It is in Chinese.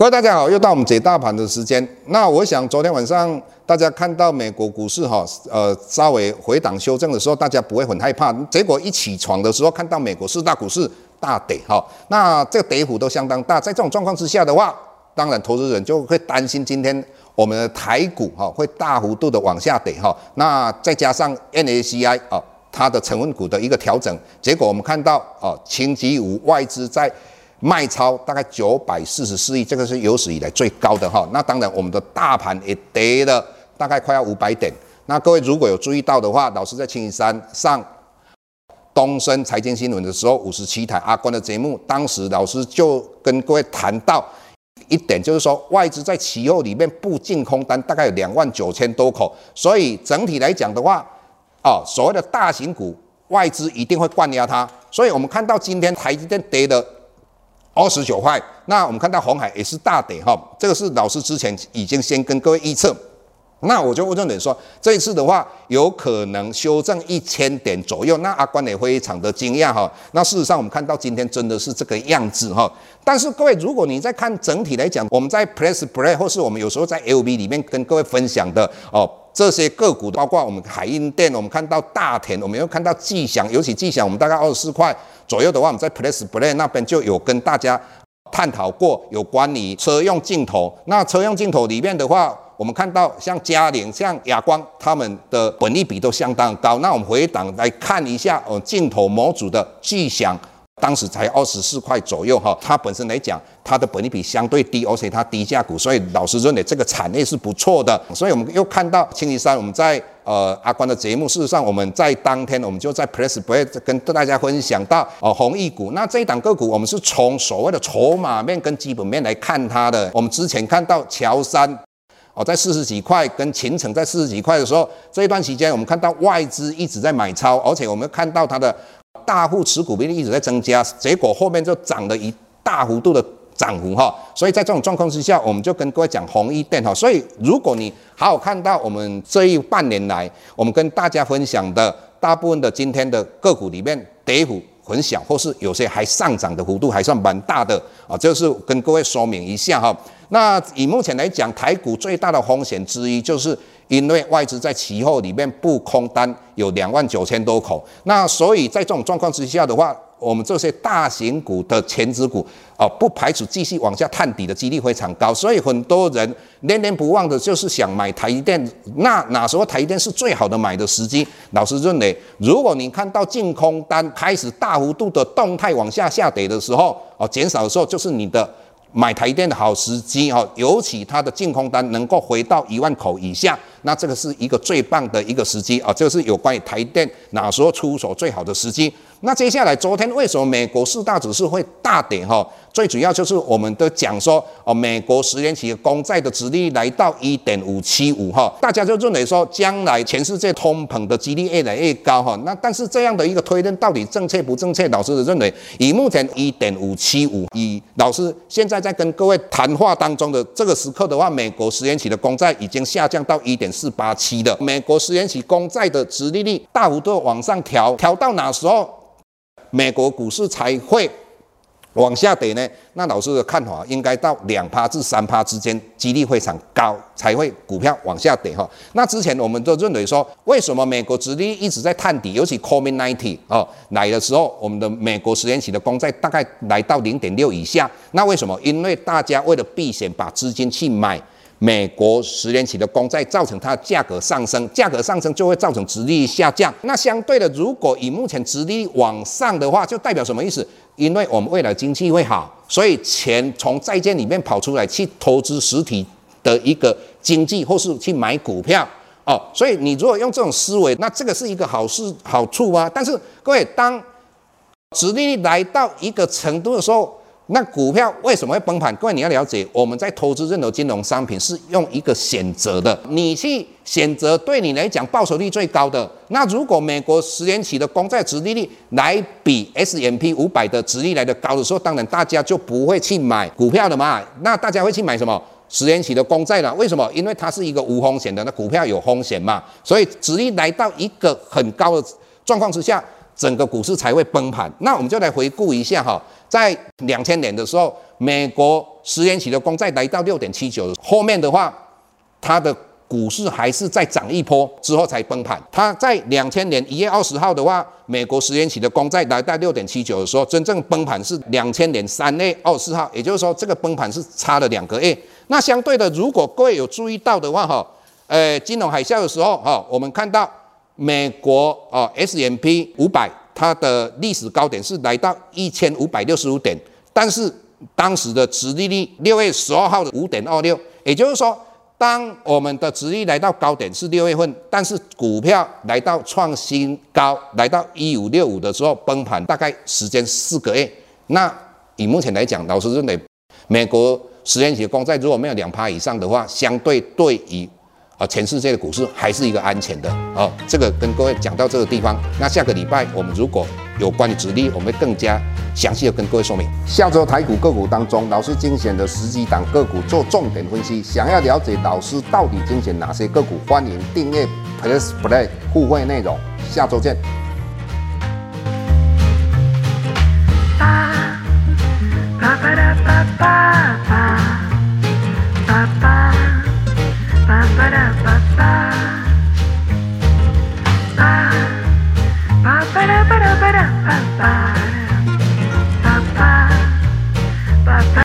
各位大家好，又到我们解大盘的时间。那我想昨天晚上大家看到美国股市哈，呃，稍微回档修正的时候，大家不会很害怕。结果一起床的时候，看到美国四大股市大跌哈，那这个跌幅都相当大。在这种状况之下的话，当然投资人就会担心今天我们的台股哈会大幅度的往下跌哈。那再加上 NACI 啊，它的成分股的一个调整，结果我们看到啊，星期五外资在卖超大概九百四十四亿，这个是有史以来最高的哈。那当然，我们的大盘也跌了大概快要五百点。那各位如果有注意到的话，老师在星期三上东升财经新闻的时候，五十七台阿关的节目，当时老师就跟各位谈到一点，就是说外资在期货里面布净空单大概有两万九千多口，所以整体来讲的话，哦，所谓的大型股外资一定会灌压它。所以我们看到今天台积电跌的。二十九块，那我们看到红海也是大跌哈，这个是老师之前已经先跟各位预测，那我就问重点说，这一次的话有可能修正一千点左右，那阿关也非常的惊讶哈。那事实上我们看到今天真的是这个样子哈，但是各位如果你在看整体来讲，我们在 Press Play 或是我们有时候在 LB 里面跟各位分享的哦。这些个股，包括我们海印电，我们看到大田，我们又看到巨祥，尤其巨祥，我们大概二十四块左右的话，我们在 Press Play 那边就有跟大家探讨过有关于车用镜头。那车用镜头里面的话，我们看到像佳凌、像亚光，他们的本益比都相当高。那我们回档来看一下哦，镜头模组的巨祥。当时才二十四块左右哈，它本身来讲，它的本益比相对低，而且它低价股，所以老师认为这个产业是不错的。所以我们又看到星期三我们在呃阿关的节目，事实上我们在当天我们就在 Press Play 跟大家分享到哦弘毅股，那这一档个股我们是从所谓的筹码面跟基本面来看它的。我们之前看到乔山哦在四十几块，跟秦城在四十几块的时候，这一段时间我们看到外资一直在买超，而且我们看到它的。大户持股比例一直在增加，结果后面就涨了一大幅度的涨幅哈，所以在这种状况之下，我们就跟各位讲红一电哈。所以如果你好好看到我们这一半年来，我们跟大家分享的大部分的今天的个股里面，跌幅很小，或是有些还上涨的幅度还算蛮大的啊，就是跟各位说明一下哈。那以目前来讲，台股最大的风险之一就是。因为外资在期货里面布空单有两万九千多口，那所以在这种状况之下的话，我们这些大型股的权值股啊，不排除继续往下探底的几率非常高，所以很多人念念不忘的就是想买台电。那哪时候台电是最好的买的时机？老师认为，如果你看到净空单开始大幅度的动态往下下跌的时候，哦，减少的时候，就是你的。买台电的好时机哈，尤其它的净空单能够回到一万口以下，那这个是一个最棒的一个时机啊，这个是有关于台电哪时候出手最好的时机。那接下来昨天为什么美国四大指数会大跌哈？最主要就是我们都讲说哦，美国十年期的公债的殖利率来到一点五七五哈，大家就认为说将来全世界通膨的几率越来越高哈。那但是这样的一个推论到底正确不正确？老师认为以目前一点五七五，以老师现在在跟各位谈话当中的这个时刻的话，美国十年期的公债已经下降到一点四八七了。美国十年期公债的殖利率大幅度往上调，调到哪时候？美国股市才会往下跌呢？那老师的看法应该到两趴至三趴之间，几率非常高，才会股票往下跌哈。那之前我们都认为说，为什么美国殖利率一直在探底？尤其 COVID-19 哦来的时候，我们的美国十年期的公债大概来到零点六以下。那为什么？因为大家为了避险，把资金去买。美国十年期的公债造成它价格上升，价格上升就会造成殖利率下降。那相对的，如果以目前殖利率往上的话，就代表什么意思？因为我们未来经济会好，所以钱从债券里面跑出来去投资实体的一个经济，或是去买股票哦。所以你如果用这种思维，那这个是一个好事好处啊。但是各位，当殖利率来到一个程度的时候，那股票为什么会崩盘？各位你要了解，我们在投资任何金融商品是用一个选择的，你去选择对你来讲报酬率最高的。那如果美国十年期的公债殖利率来比 S M P 五百的殖利率来的高的时候，当然大家就不会去买股票的嘛。那大家会去买什么？十年期的公债了？为什么？因为它是一个无风险的，那股票有风险嘛。所以殖利率来到一个很高的状况之下。整个股市才会崩盘。那我们就来回顾一下哈，在两千年的时候，美国十年期的公债来到六点七九，后面的话，它的股市还是再涨一波之后才崩盘。它在两千年一月二十号的话，美国十年期的公债来到六点七九的时候，真正崩盘是两千年三月二十四号，也就是说这个崩盘是差了两个月。那相对的，如果各位有注意到的话哈，呃，金融海啸的时候哈，我们看到。美国哦，S M P 五百，它的历史高点是来到一千五百六十五点，但是当时的殖利率六月十二号的五点二六，也就是说，当我们的殖利率来到高点是六月份，但是股票来到创新高，来到一五六五的时候崩盘，大概时间四个月。那以目前来讲，老师认为，美国十年期公债如果没有两趴以上的话，相对对于啊，全世界的股市还是一个安全的啊。这个跟各位讲到这个地方，那下个礼拜我们如果有关于指令，我们更加详细的跟各位说明。下周台股个股当中，老师精选的十几档个股做重点分析。想要了解老师到底精选哪些个股，欢迎订阅 Plus Play 互惠内容。下周见。